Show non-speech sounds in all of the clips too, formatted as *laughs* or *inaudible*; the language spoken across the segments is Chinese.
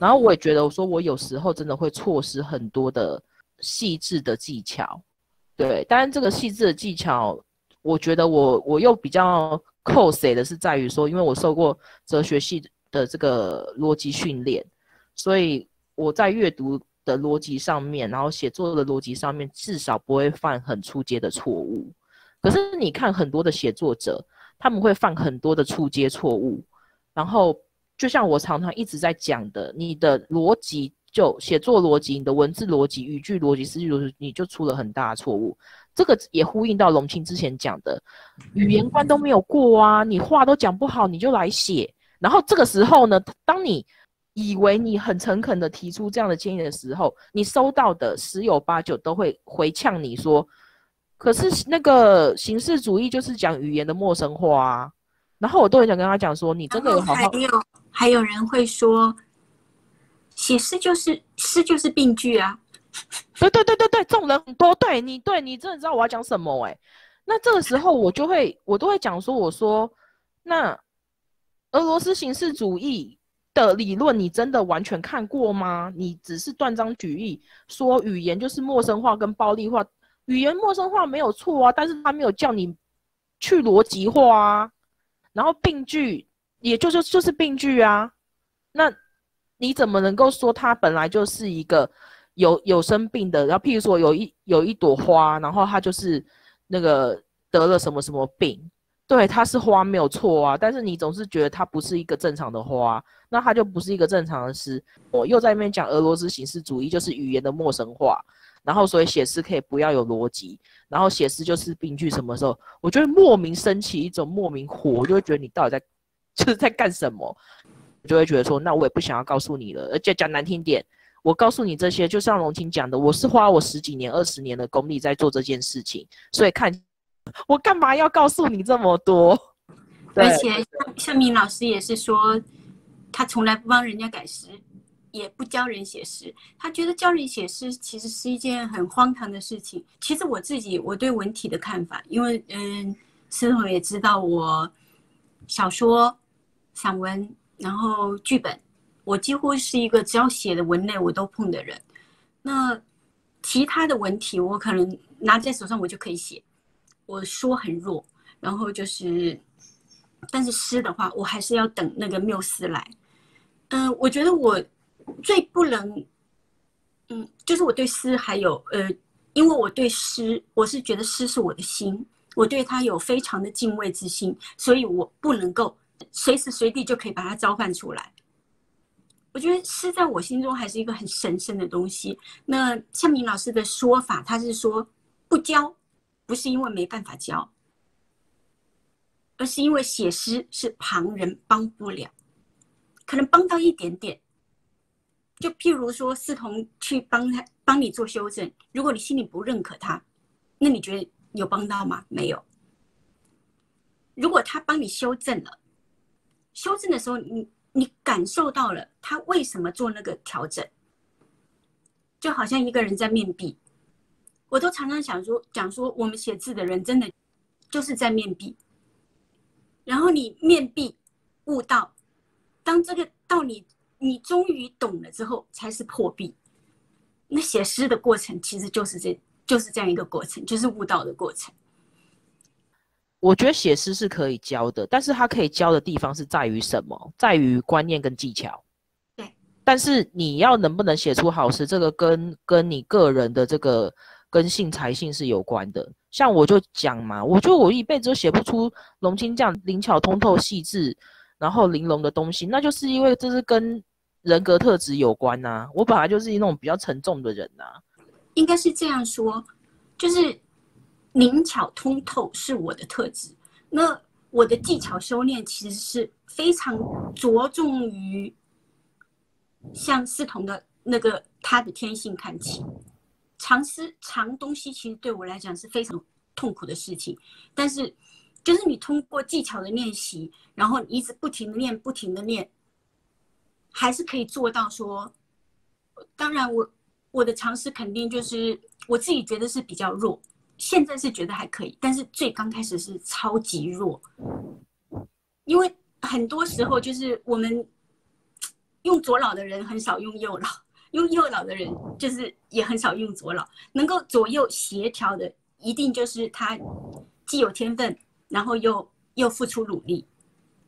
然后我也觉得，我说我有时候真的会错失很多的细致的技巧，对。当然，这个细致的技巧，我觉得我我又比较扣谁的是在于说，因为我受过哲学系的这个逻辑训练，所以我在阅读的逻辑上面，然后写作的逻辑上面，至少不会犯很出阶的错误。可是你看很多的写作者，他们会犯很多的出阶错误，然后。就像我常常一直在讲的，你的逻辑就写作逻辑、你的文字逻辑、语句逻辑、思句逻辑，你就出了很大的错误。这个也呼应到龙清之前讲的，语言关都没有过啊，你话都讲不好，你就来写。然后这个时候呢，当你以为你很诚恳的提出这样的建议的时候，你收到的十有八九都会回呛你说，可是那个形式主义就是讲语言的陌生化啊。然后我都很想跟他讲说，你真的有好好。还有人会说，写诗就是诗就是病句啊！对对对对对，这种人很多。对你对你真的知道我要讲什么哎？那这个时候我就会我都会讲说，我说那俄罗斯形式主义的理论你真的完全看过吗？你只是断章取义说语言就是陌生化跟暴力化，语言陌生化没有错啊，但是他没有叫你去逻辑化啊，然后病句。也就是就是病句啊，那你怎么能够说它本来就是一个有有生病的？然后譬如说有一有一朵花，然后它就是那个得了什么什么病，对，它是花没有错啊，但是你总是觉得它不是一个正常的花，那它就不是一个正常的诗。我又在那边讲俄罗斯形式主义，就是语言的陌生化，然后所以写诗可以不要有逻辑，然后写诗就是病句。什么时候我就会莫名升起一种莫名火，我就会觉得你到底在。就是在干什么，就会觉得说，那我也不想要告诉你了。而且讲难听点，我告诉你这些，就像龙青讲的，我是花我十几年、二十年的功力在做这件事情，所以看我干嘛要告诉你这么多？而且像像明老师也是说，他从来不帮人家改诗，也不教人写诗。他觉得教人写诗其实是一件很荒唐的事情。其实我自己我对文体的看法，因为嗯，师彤也知道我小说。散文，然后剧本，我几乎是一个只要写的文类我都碰的人。那其他的文体，我可能拿在手上我就可以写。我说很弱，然后就是，但是诗的话，我还是要等那个缪斯来。嗯，我觉得我最不能，嗯，就是我对诗还有呃，因为我对诗，我是觉得诗是我的心，我对它有非常的敬畏之心，所以我不能够。随时随地就可以把它召唤出来。我觉得诗在我心中还是一个很神圣的东西。那向明老师的说法，他是说不教，不是因为没办法教，而是因为写诗是旁人帮不了，可能帮到一点点。就譬如说，思彤去帮他帮你做修正，如果你心里不认可他，那你觉得有帮到吗？没有。如果他帮你修正了。修正的时候，你你感受到了他为什么做那个调整，就好像一个人在面壁，我都常常想说讲说，我们写字的人真的就是在面壁，然后你面壁悟道，当这个到你你终于懂了之后，才是破壁。那写诗的过程其实就是这就是这样一个过程，就是悟道的过程。我觉得写诗是可以教的，但是它可以教的地方是在于什么？在于观念跟技巧。对。但是你要能不能写出好诗，这个跟跟你个人的这个根性才性是有关的。像我就讲嘛，我觉得我一辈子都写不出龙青这样灵巧通透、细致，然后玲珑的东西，那就是因为这是跟人格特质有关呐。我本来就是那种比较沉重的人呐。应该是这样说，就是。灵巧通透是我的特质，那我的技巧修炼其实是非常着重于向思彤的那个他的天性看齐。藏诗藏东西其实对我来讲是非常痛苦的事情，但是就是你通过技巧的练习，然后一直不停的练，不停的练，还是可以做到说。当然，我我的尝试肯定就是我自己觉得是比较弱。现在是觉得还可以，但是最刚开始是超级弱，因为很多时候就是我们用左脑的人很少用右脑，用右脑的人就是也很少用左脑。能够左右协调的，一定就是他既有天分，然后又又付出努力。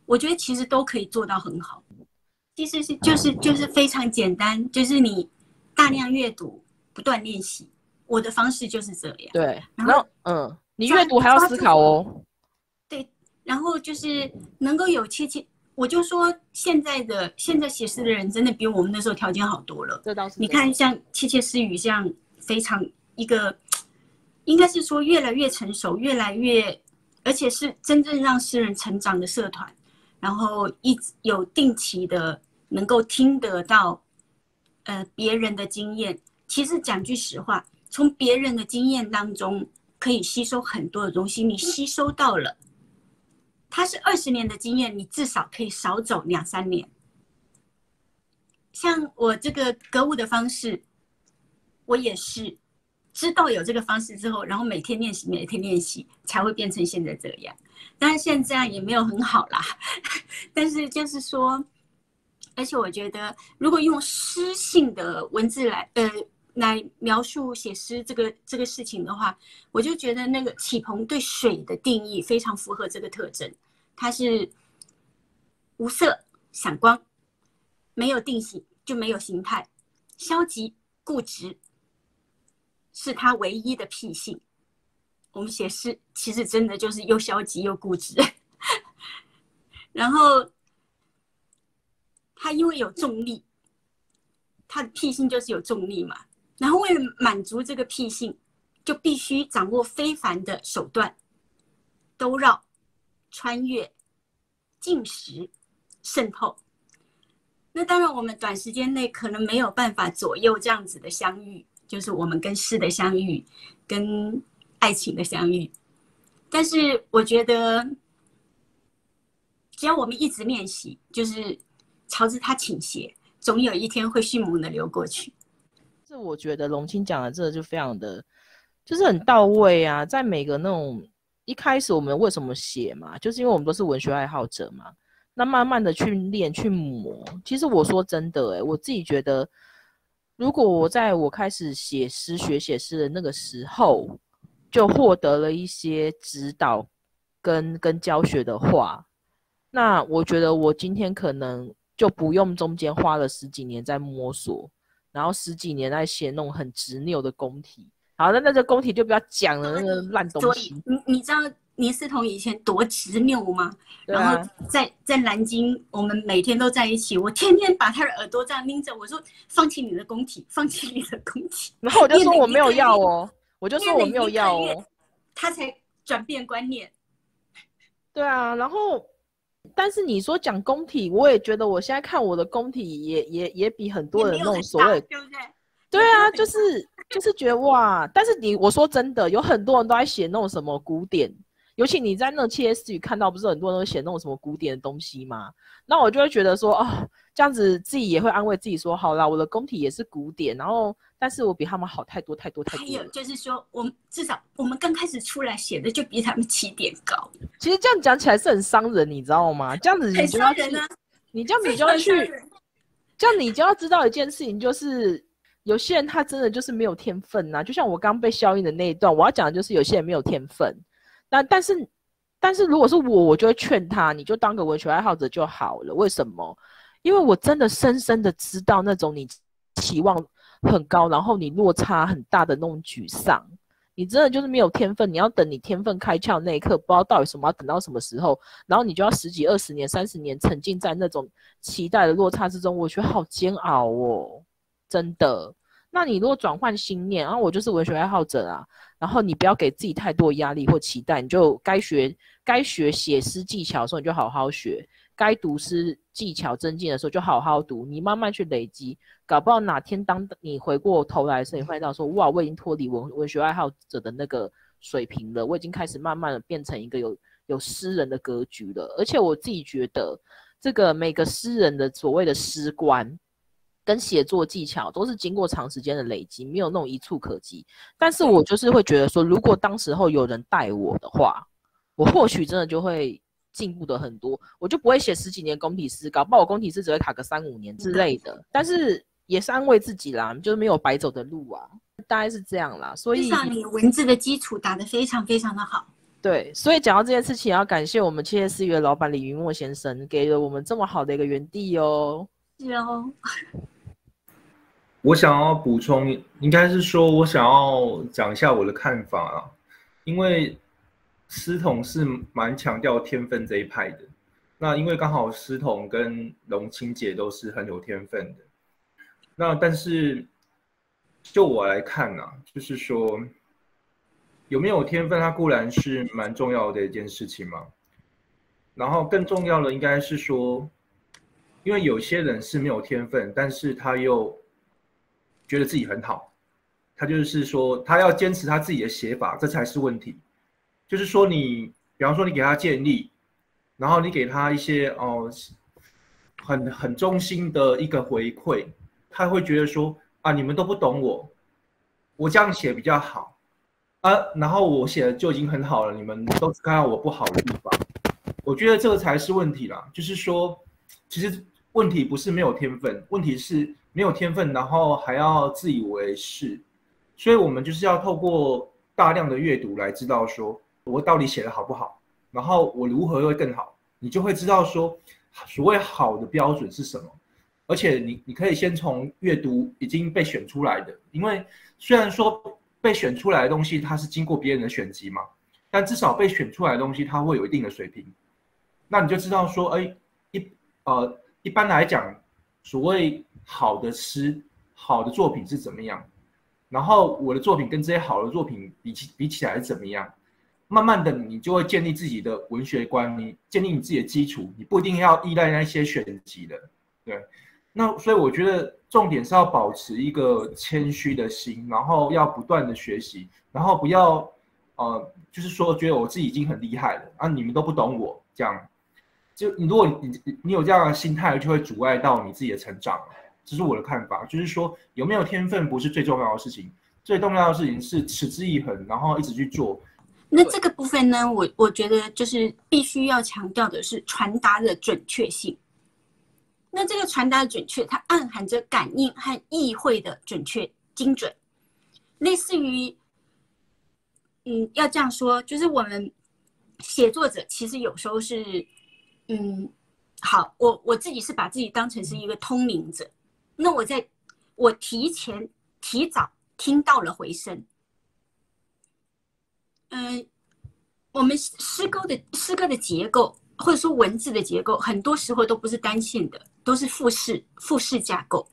我觉得其实都可以做到很好。其实是就是就是非常简单，就是你大量阅读，不断练习。我的方式就是这样。对，然后嗯，你阅读还要思考哦。对，然后就是能够有切切，我就说现在的现在写诗的人真的比我们那时候条件好多了。这倒是。你看，像切切私语这样非常一个，应该是说越来越成熟，越来越，而且是真正让诗人成长的社团，然后一直有定期的能够听得到，呃，别人的经验。其实讲句实话。从别人的经验当中可以吸收很多的东西，你吸收到了，他是二十年的经验，你至少可以少走两三年。像我这个格物的方式，我也是知道有这个方式之后，然后每天练习，每天练习，才会变成现在这样。当然现在也没有很好啦，*laughs* 但是就是说，而且我觉得，如果用诗性的文字来，呃。来描述写诗这个这个事情的话，我就觉得那个启鹏对水的定义非常符合这个特征，它是无色闪光，没有定型就没有形态，消极固执是他唯一的癖性。我们写诗其实真的就是又消极又固执，*laughs* 然后它因为有重力，它的癖性就是有重力嘛。然后为了满足这个癖性，就必须掌握非凡的手段，兜绕、穿越、进食、渗透。那当然，我们短时间内可能没有办法左右这样子的相遇，就是我们跟诗的相遇，跟爱情的相遇。但是我觉得，只要我们一直练习，就是朝着它倾斜，总有一天会迅猛的流过去。是我觉得龙青讲的这个就非常的，就是很到位啊。在每个那种一开始我们为什么写嘛，就是因为我们都是文学爱好者嘛。那慢慢的去练去磨，其实我说真的，诶，我自己觉得，如果我在我开始写诗学写诗的那个时候，就获得了一些指导跟跟教学的话，那我觉得我今天可能就不用中间花了十几年在摸索。然后十几年在写那种很执拗的工体，好，那那这工体就不要讲了，那个烂东西。你你知道倪思彤以前多执拗吗？然后在在南京，我们每天都在一起，我天天把他的耳朵这样拎着，我说放弃你的工体，放弃你的工体。*laughs* 然后我就说我没有要哦，我就说我没有要哦，他才转变观念。对啊，然后。但是你说讲工体，我也觉得我现在看我的工体也也也比很多人那种所谓，对不对？对啊，就是就是觉得哇！但是你我说真的，有很多人都在写那种什么古典，尤其你在那七 S 语看到，不是很多人都写那种什么古典的东西吗？那我就会觉得说啊，这样子自己也会安慰自己说，好啦，我的工体也是古典，然后。但是我比他们好太多太多太多。还有就是说，我们至少我们刚开始出来写的就比他们起点高。其实这样讲起来是很伤人，你知道吗？这样子你就要去，你这样你就要去，这样你就要知道一件事情，就是有些人他真的就是没有天分呐。就像我刚被消音的那一段，我要讲的就是有些人没有天分。那但是，但是如果是我，我就会劝他，你就当个文学爱好者就好了。为什么？因为我真的深深的知道那种你期望。很高，然后你落差很大的那种沮丧，你真的就是没有天分。你要等你天分开窍那一刻，不知道到底什么要等到什么时候，然后你就要十几、二十年、三十年沉浸在那种期待的落差之中，我觉得好煎熬哦，真的。那你如果转换心念，然后我就是文学爱好者啊，然后你不要给自己太多压力或期待，你就该学该学写诗技巧的时候，你就好好学。该读诗技巧增进的时候，就好好读。你慢慢去累积，搞不好哪天当你回过头来的时候，你会到说：哇，我已经脱离文文学爱好者的那个水平了，我已经开始慢慢的变成一个有有诗人的格局了。而且我自己觉得，这个每个诗人的所谓的诗观跟写作技巧，都是经过长时间的累积，没有那种一触可及。但是我就是会觉得说，如果当时候有人带我的话，我或许真的就会。进步的很多，我就不会写十几年公体诗，搞不好我公体诗只会卡个三五年之类的。但是也是安慰自己啦，就是没有白走的路啊，大概是这样啦。所以至少你文字的基础打得非常非常的好。对，所以讲到这件事情，要感谢我们七月四月老板李云墨先生，给了我们这么好的一个园地哦。是哦。*laughs* 我想要补充，应该是说我想要讲一下我的看法啊，因为师统是蛮强调天分这一派的。那因为刚好师统跟龙清姐都是很有天分的。那但是就我来看啊，就是说。有没有天分，它固然是蛮重要的一件事情嘛。然后更重要的应该是说，因为有些人是没有天分，但是他又觉得自己很好，他就是说他要坚持他自己的写法，这才是问题。就是说你，比方说你给他建议，然后你给他一些哦，很很忠心的一个回馈，他会觉得说啊，你们都不懂我，我这样写比较好。啊，然后我写的就已经很好了，你们都看到我不好的地方，我觉得这个才是问题啦。就是说，其实问题不是没有天分，问题是没有天分，然后还要自以为是。所以我们就是要透过大量的阅读来知道说我到底写的好不好，然后我如何会更好，你就会知道说所谓好的标准是什么。而且你你可以先从阅读已经被选出来的，因为虽然说。被选出来的东西，它是经过别人的选集嘛？但至少被选出来的东西，它会有一定的水平。那你就知道说，哎，一呃，一般来讲，所谓好的诗、好的作品是怎么样？然后我的作品跟这些好的作品比起比起来是怎么样？慢慢的，你就会建立自己的文学观，你建立你自己的基础，你不一定要依赖那些选集的，对。那所以我觉得重点是要保持一个谦虚的心，然后要不断的学习，然后不要，呃，就是说觉得我自己已经很厉害了啊，你们都不懂我这样，就你如果你你有这样的心态，就会阻碍到你自己的成长。这是我的看法，就是说有没有天分不是最重要的事情，最重要的事情是持之以恒，然后一直去做。那这个部分呢，我我觉得就是必须要强调的是传达的准确性。那这个传达的准确，它暗含着感应和意会的准确精准，类似于，嗯，要这样说，就是我们写作者其实有时候是，嗯，好，我我自己是把自己当成是一个通灵者，那我在我提前提早听到了回声，嗯，我们诗歌的诗歌的结构或者说文字的结构，很多时候都不是单线的。都是复式复式架构，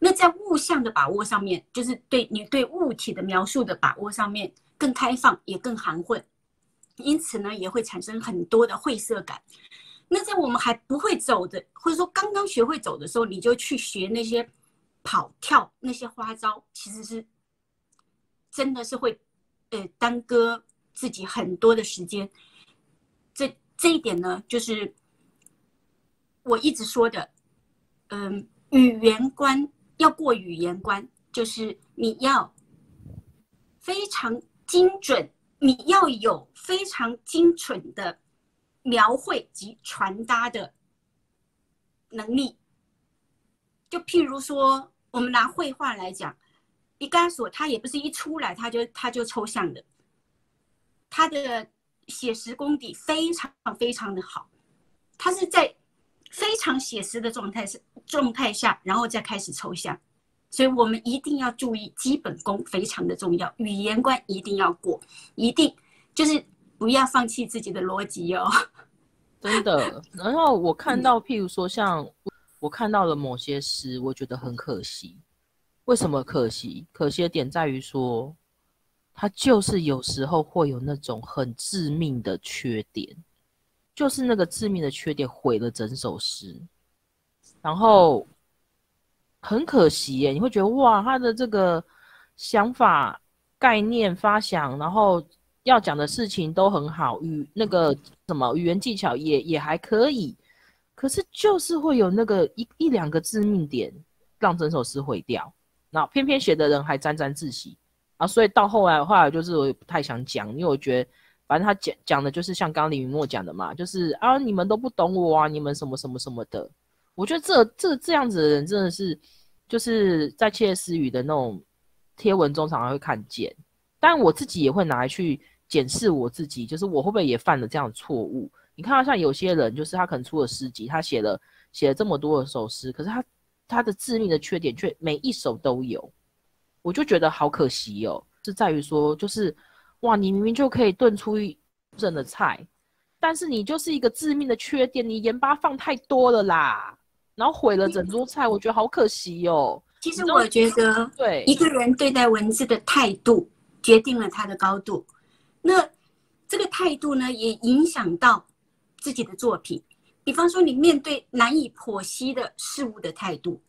那在物象的把握上面，就是对你对物体的描述的把握上面更开放，也更含混，因此呢，也会产生很多的晦涩感。那在我们还不会走的，或者说刚刚学会走的时候，你就去学那些跑跳那些花招，其实是真的是会呃耽搁自己很多的时间。这这一点呢，就是我一直说的。嗯，语言关要过语言关，就是你要非常精准，你要有非常精准的描绘及传达的能力。就譬如说，我们拿绘画来讲，毕加索他也不是一出来他就他就抽象的，他的写实功底非常非常的好，他是在。非常写实的状态是状态下，然后再开始抽象，所以我们一定要注意基本功非常的重要，语言关一定要过，一定就是不要放弃自己的逻辑哦。真的。然后我看到，譬如说像我看到了某些诗，我觉得很可惜。为什么可惜？可惜的点在于说，它就是有时候会有那种很致命的缺点。就是那个致命的缺点毁了整首诗，然后很可惜耶，你会觉得哇，他的这个想法、概念、发想，然后要讲的事情都很好，语那个什么语言技巧也也还可以，可是就是会有那个一一两个致命点，让整首诗毁掉。那偏偏写的人还沾沾自喜啊，所以到后来后来就是我也不太想讲，因为我觉得。反正他讲讲的就是像刚李云墨讲的嘛，就是啊你们都不懂我啊，你们什么什么什么的。我觉得这这这样子的人真的是就是在窃私语的那种贴文中常常会看见，但我自己也会拿来去检视我自己，就是我会不会也犯了这样的错误？你看到像有些人，就是他可能出了诗集，他写了写了这么多的首诗，可是他他的致命的缺点却每一首都有，我就觉得好可惜哦。是在于说，就是哇，你明明就可以炖出一整的菜，但是你就是一个致命的缺点，你盐巴放太多了啦，然后毁了整桌菜，我觉得好可惜哦。其实我觉得，对一个人对待文字的态度，决定了他的高度。那这个态度呢，也影响到自己的作品。比方说，你面对难以剖析的事物的态度，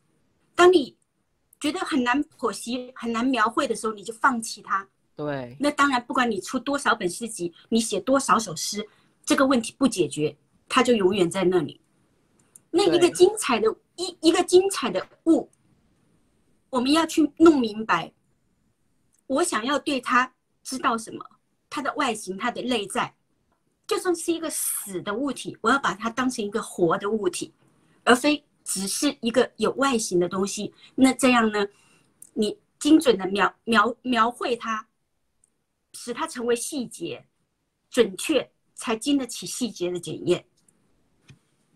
当你觉得很难剖析、很难描绘的时候，你就放弃它。对，那当然，不管你出多少本诗集，你写多少首诗，这个问题不解决，它就永远在那里。那一个精彩的一一个精彩的物，我们要去弄明白。我想要对它知道什么，它的外形、它的内在，就算是一个死的物体，我要把它当成一个活的物体，而非只是一个有外形的东西。那这样呢，你精准的描描描绘它，使它成为细节，准确，才经得起细节的检验。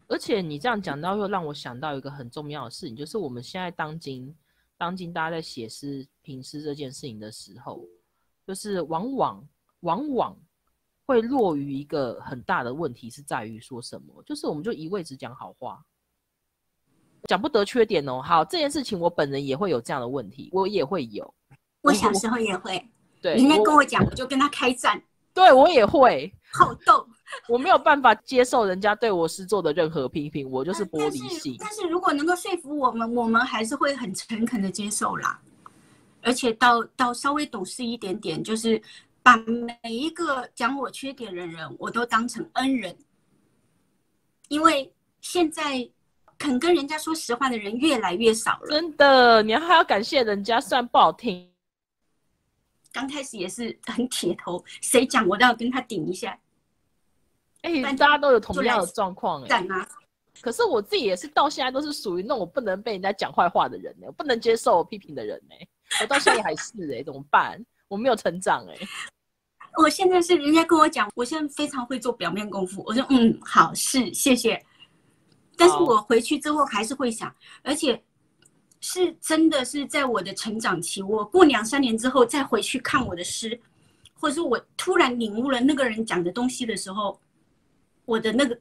而且你这样讲到，又让我想到一个很重要的事情，就是我们现在当今当今大家在写诗评诗这件事情的时候，就是往往往往会落于一个很大的问题，是在于说什么？就是我们就一味只讲好话，讲不得缺点哦。好，这件事情我本人也会有这样的问题，我也会有。我小时候也会，对，人家跟我我讲，我就跟他开战，对我也会，好斗。我没有办法接受人家对我诗作的任何批评，我就是玻璃心。但是如果能够说服我们，我们还是会很诚恳的接受啦。而且到到稍微懂事一点点，就是把每一个讲我缺点的人，我都当成恩人。因为现在肯跟人家说实话的人越来越少了。真的，你还要感谢人家，虽然不好听。刚开始也是很铁头，谁讲我都要跟他顶一下。哎、但大家都有同样的状况哎。可是我自己也是到现在都是属于那种不能被人家讲坏话的人呢，我不能接受批评的人呢。我到现在还是哎，怎么办？我没有成长哎。*laughs* 我现在是人家跟我讲，我现在非常会做表面功夫。我说嗯，好是谢谢。但是我回去之后还是会想，而且是真的是在我的成长期，我过两三年之后再回去看我的诗，或者说我突然领悟了那个人讲的东西的时候，我的那个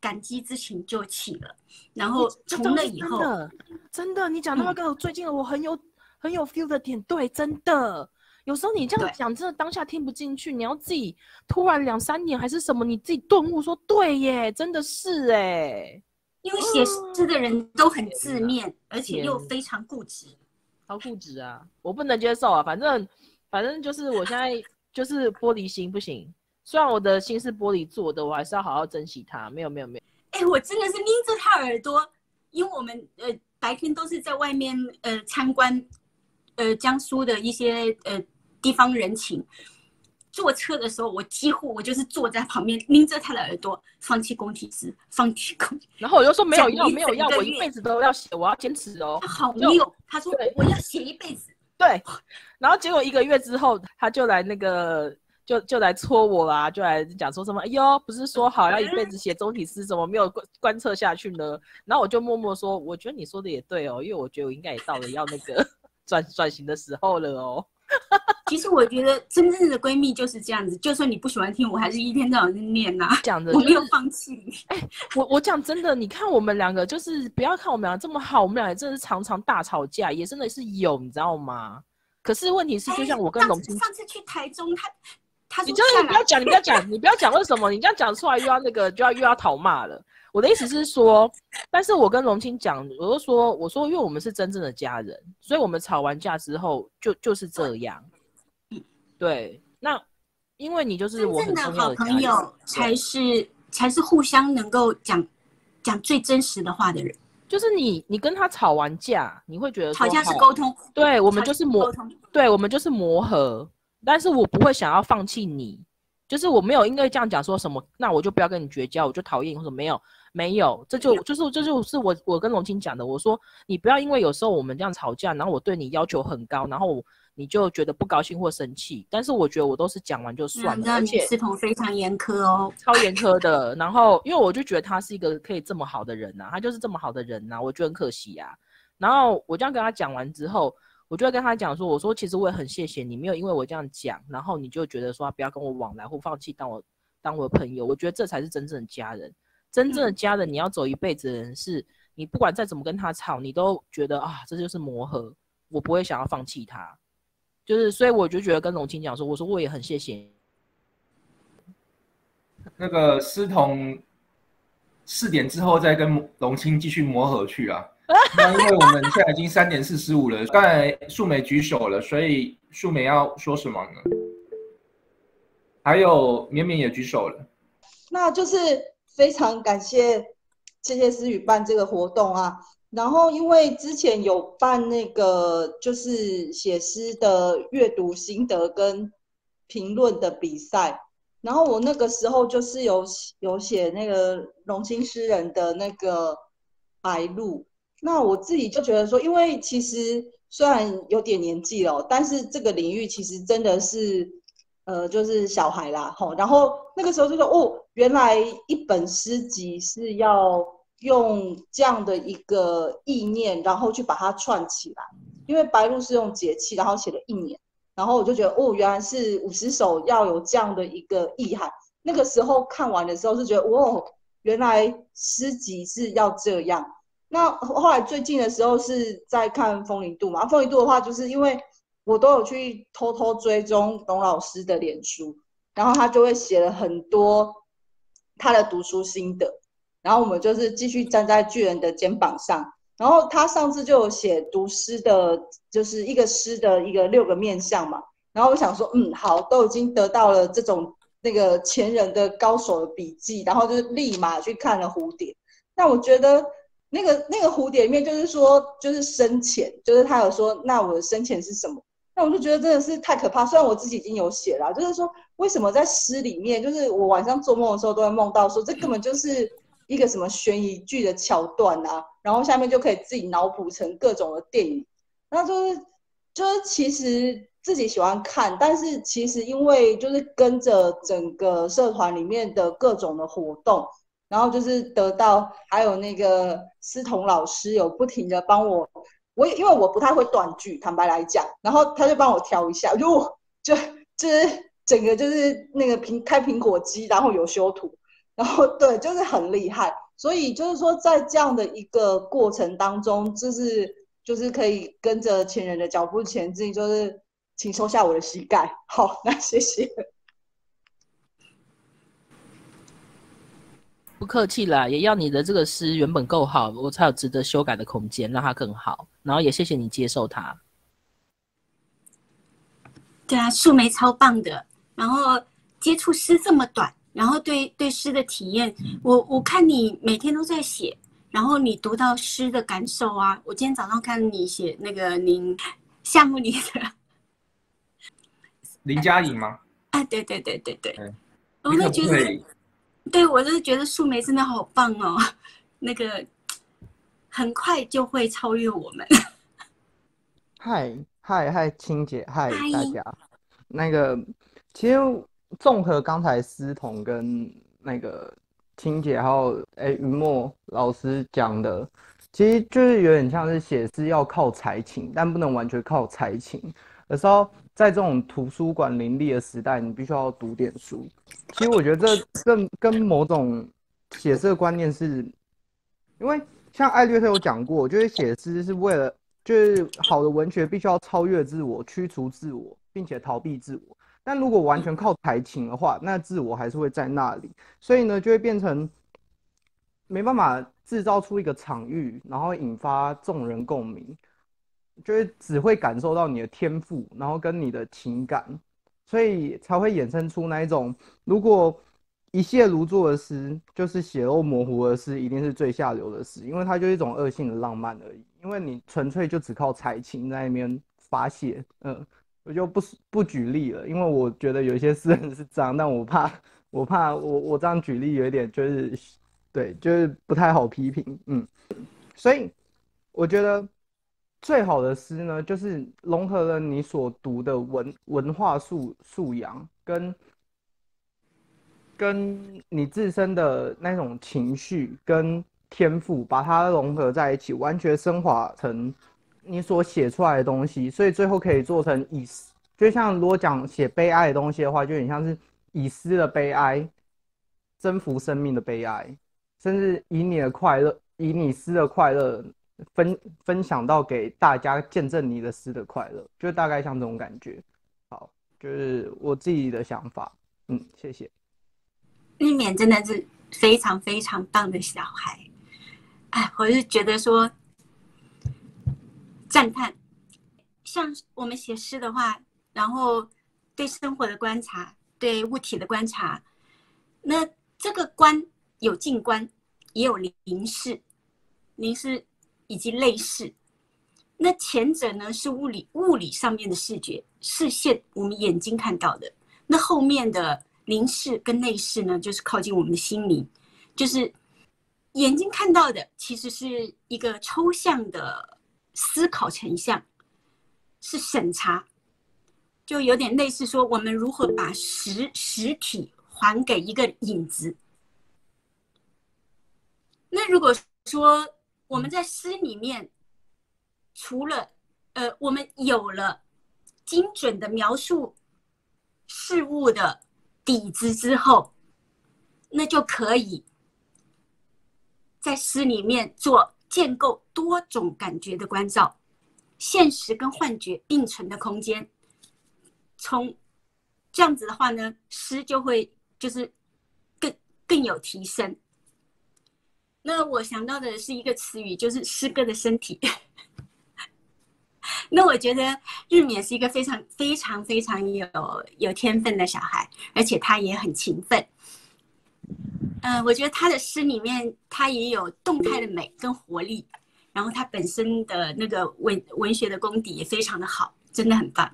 感激之情就起了。然后这从那以后，的真的，你讲到那嗯个最近我很有很有 feel 的点，对，真的。有时候你这样对讲，真的当下听不进去，你要自己突然两三年还是什么，你自己顿悟说，对耶，真的是哎，因为写诗的人都很自面，而且又非常固执。*laughs* 好固执啊，我不能接受啊。反正反正就是我现在 *laughs* 就是玻璃心不行，虽然我的心是玻璃做的，我还是要好好珍惜它。没有没有没有，哎、我真的是拎着他耳朵，因为我们呃白天都是在外面呃参观呃江苏的一些呃地方人情。坐车的时候，我几乎我就是坐在旁边拎着他的耳朵，放弃工体诗，放弃公体，然后我就说没有要没有要，我一辈子都要写，我要坚持哦。他好没有。他说我要写一辈子，对，然后结果一个月之后，他就来那个，就就来戳我啦，就来讲说什么，哎呦，不是说好要一辈子写中体诗，怎么没有观观测下去呢？然后我就默默说，我觉得你说的也对哦，因为我觉得我应该也到了要那个 *laughs* 转转型的时候了哦。*laughs* 其实我觉得真正的闺蜜就是这样子，就算你不喜欢听，我还是一天到晚在念呐、讲的、我没有放弃你。*laughs* 我我讲真的，你看我们两个，就是不要看我们俩这么好，我们俩也真的是常常大吵架，也真的是有，你知道吗？可是问题是，就像我跟哎龙青上次上次去台中，他他你就是不要讲，你不要讲，你不要讲为什么？你这样讲出来又要那个，就要又要讨骂了。我的意思是说，但是我跟龙青讲，我就说，我说，因为我们是真正的家人，所以我们吵完架之后就就是这样。对，那因为你就是真正的好朋友才是才是互相能够讲讲最真实的话的人。就是你，你跟他吵完架，你会觉得吵架是沟通，对我们就是磨。对我们就是磨合，但是我不会想要放弃你，就是我没有因为这样讲说什么，那我就不要跟你绝交，我就讨厌或者没有没有，这就就是这就是我我跟龙青讲的，我说你不要因为有时候我们这样吵架，然后我对你要求很高，然后你就觉得不高兴或生气，但是我觉得我都是讲完就算了，而且司彤非常严苛哦，超严苛的。然后因为我就觉得他是一个可以这么好的人呐，他就是这么好的人呐，我觉得很可惜呀。然后我这样跟他讲完之后。我就会跟他讲说，我说其实我也很谢谢你，没有因为我这样讲，然后你就觉得说不要跟我往来或放弃当我当我的朋友。我觉得这才是真正的家人，真正的家人，你要走一辈子的人，是你不管再怎么跟他吵，你都觉得啊，这就是磨合，我不会想要放弃他。就是，所以我就觉得跟龙青讲说，我说我也很谢谢那个思彤，四点之后再跟龙青继续磨合去啊。*laughs* 那因为我们现在已经三点四十五了，刚才素美举手了，所以素美要说什么呢？还有绵绵也举手了，那就是非常感谢谢谢思雨办这个活动啊。然后因为之前有办那个就是写诗的阅读心得跟评论的比赛，然后我那个时候就是有有写那个龙兴诗人的那个白鹭。那我自己就觉得说，因为其实虽然有点年纪了，但是这个领域其实真的是，呃，就是小孩啦，吼。然后那个时候就说，哦，原来一本诗集是要用这样的一个意念，然后去把它串起来。因为白露是用节气，然后写了一年，然后我就觉得，哦，原来是五十首要有这样的一个意涵。那个时候看完的时候是觉得，哦，原来诗集是要这样。那后来最近的时候是在看《风铃度》嘛，《风铃度》的话，就是因为我都有去偷偷追踪董老师的脸书，然后他就会写了很多他的读书心得，然后我们就是继续站在巨人的肩膀上。然后他上次就有写读诗的，就是一个诗的一个六个面相嘛。然后我想说，嗯，好，都已经得到了这种那个前人的高手的笔记，然后就是立马去看了蝴蝶。那我觉得。那个那个蝴蝶里面就是说，就是深浅，就是他有说，那我的深浅是什么？那我就觉得真的是太可怕。虽然我自己已经有写了，就是说为什么在诗里面，就是我晚上做梦的时候都会梦到说，这根本就是一个什么悬疑剧的桥段啊，然后下面就可以自己脑补成各种的电影。那就是就是其实自己喜欢看，但是其实因为就是跟着整个社团里面的各种的活动。然后就是得到，还有那个思彤老师有不停的帮我，我也因为我不太会断句，坦白来讲，然后他就帮我调一下，就就就是整个就是那个苹开苹果机，然后有修图，然后对，就是很厉害。所以就是说，在这样的一个过程当中，就是就是可以跟着前人的脚步前进，就是请收下我的膝盖。好，那谢谢。不客气啦，也要你的这个诗原本够好，我才有值得修改的空间，让它更好。然后也谢谢你接受它。对啊，素梅超棒的。然后接触诗这么短，然后对对诗的体验，我我看你每天都在写，然后你读到诗的感受啊，我今天早上看你写那个您夏目里的林佳颖吗？啊，对对对对对，我都觉得。对，我就是觉得素梅真的好棒哦，那个很快就会超越我们。嗨嗨嗨，青姐，嗨大家。那个其实综合刚才思彤跟那个青姐还有哎云墨老师讲的，其实就是有点像是写诗要靠才情，但不能完全靠才情，有时候。在这种图书馆林立的时代，你必须要读点书。其实我觉得这更跟某种写诗的观念是，因为像艾略特有讲过，就是写诗是为了，就是好的文学必须要超越自我、驱除自我，并且逃避自我。但如果完全靠才情的话，那自我还是会在那里，所以呢，就会变成没办法制造出一个场域，然后引发众人共鸣。就是只会感受到你的天赋，然后跟你的情感，所以才会衍生出那一种，如果一泻如注的诗，就是血肉模糊的诗，一定是最下流的诗，因为它就是一种恶性的浪漫而已。因为你纯粹就只靠才情在那边发泄，嗯，我就不不举例了，因为我觉得有些诗人是这样，但我怕我怕我我这样举例有一点就是对，就是不太好批评，嗯，所以我觉得最好的诗呢，就是融合了你所读的文文化素素养跟。跟你自身的那种情绪跟天赋，把它融合在一起，完全升华成你所写出来的东西，所以最后可以做成以诗，就像如果讲写悲哀的东西的话，就很像是以诗的悲哀征服生命的悲哀，甚至以你的快乐，以你诗的快乐分分享到给大家，见证你的诗的快乐，就大概像这种感觉。好，就是我自己的想法。嗯，谢谢。玉勉真的是非常非常棒的小孩，哎，我是觉得说赞叹。像我们写诗的话，然后对生活的观察，对物体的观察，那这个观有静观，也有凝视，凝视以及类视。那前者呢是物理物理上面的视觉视线，我们眼睛看到的。那后面的。凝视跟内视呢，就是靠近我们的心灵，就是眼睛看到的，其实是一个抽象的思考成像，是审查，就有点类似说我们如何把实实体还给一个影子。那如果说我们在诗里面，除了呃，我们有了精准的描述事物的。底子之后，那就可以在诗里面做建构多种感觉的关照，现实跟幻觉并存的空间。从这样子的话呢，诗就会就是更更有提升。那我想到的是一个词语，就是诗歌的身体。*laughs* 那我觉得日冕是一个非常非常非常有有天分的小孩，而且他也很勤奋。嗯，我觉得他的诗里面他也有动态的美跟活力，然后他本身的那个文文学的功底也非常的好，真的很棒。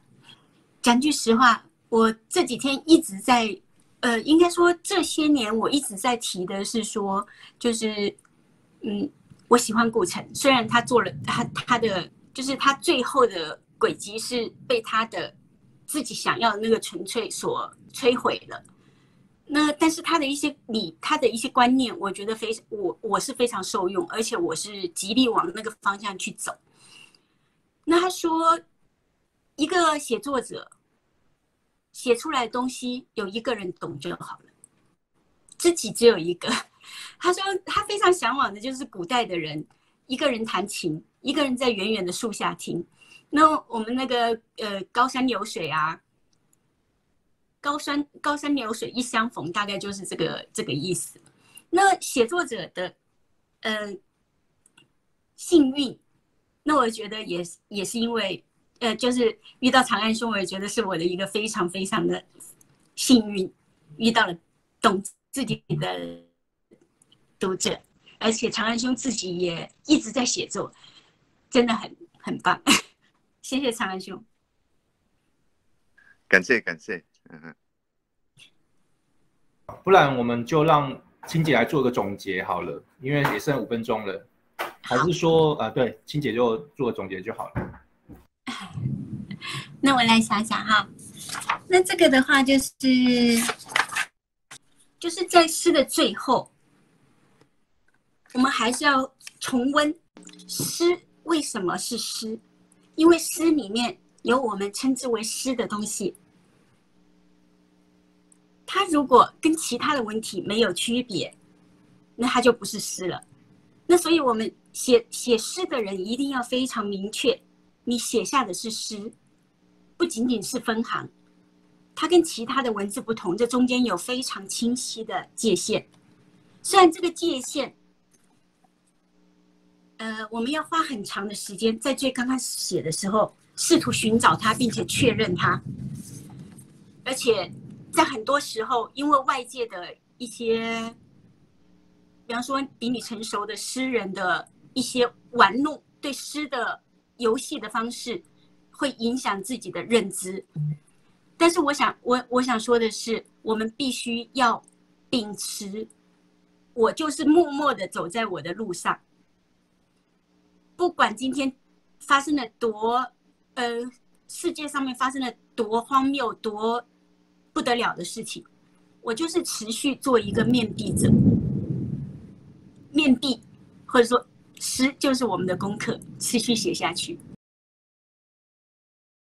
讲句实话，我这几天一直在，呃，应该说这些年我一直在提的是说，就是，嗯，我喜欢顾城，虽然他做了他他的。就是他最后的轨迹是被他的自己想要的那个纯粹所摧毁了。那但是他的一些理，他的一些观念，我觉得非我我是非常受用，而且我是极力往那个方向去走。那他说，一个写作者写出来的东西有一个人懂就好了，知己只有一个。*laughs* 他说他非常向往的就是古代的人一个人弹琴。一个人在远远的树下听，那我们那个呃高山流水啊，高山高山流水一相逢，大概就是这个这个意思。那写作者的呃幸运，那我觉得也也是因为呃就是遇到长安兄，我也觉得是我的一个非常非常的幸运，遇到了懂自己的读者，而且长安兄自己也一直在写作。真的很很棒，*laughs* 谢谢长安兄，感谢感谢，嗯哼，不然我们就让青姐来做个总结好了，因为也剩五分钟了，还是说啊，对，青姐就做个总结就好了。*laughs* 那我来想想哈，那这个的话就是，就是在诗的最后，我们还是要重温诗。为什么是诗？因为诗里面有我们称之为诗的东西。它如果跟其他的文体没有区别，那它就不是诗了。那所以我们写写诗的人一定要非常明确，你写下的是诗，不仅仅是分行，它跟其他的文字不同，这中间有非常清晰的界限。虽然这个界限。呃，我们要花很长的时间，在最刚开始写的时候，试图寻找它，并且确认它。而且，在很多时候，因为外界的一些，比方说比你成熟的诗人的一些玩弄，对诗的游戏的方式，会影响自己的认知。但是我想，我我想说的是，我们必须要秉持，我就是默默的走在我的路上，不管今天发生了多，呃，世界上面发生了多荒谬、多不得了的事情，我就是持续做一个面壁者，面壁，或者说诗就是我们的功课，持续写下去。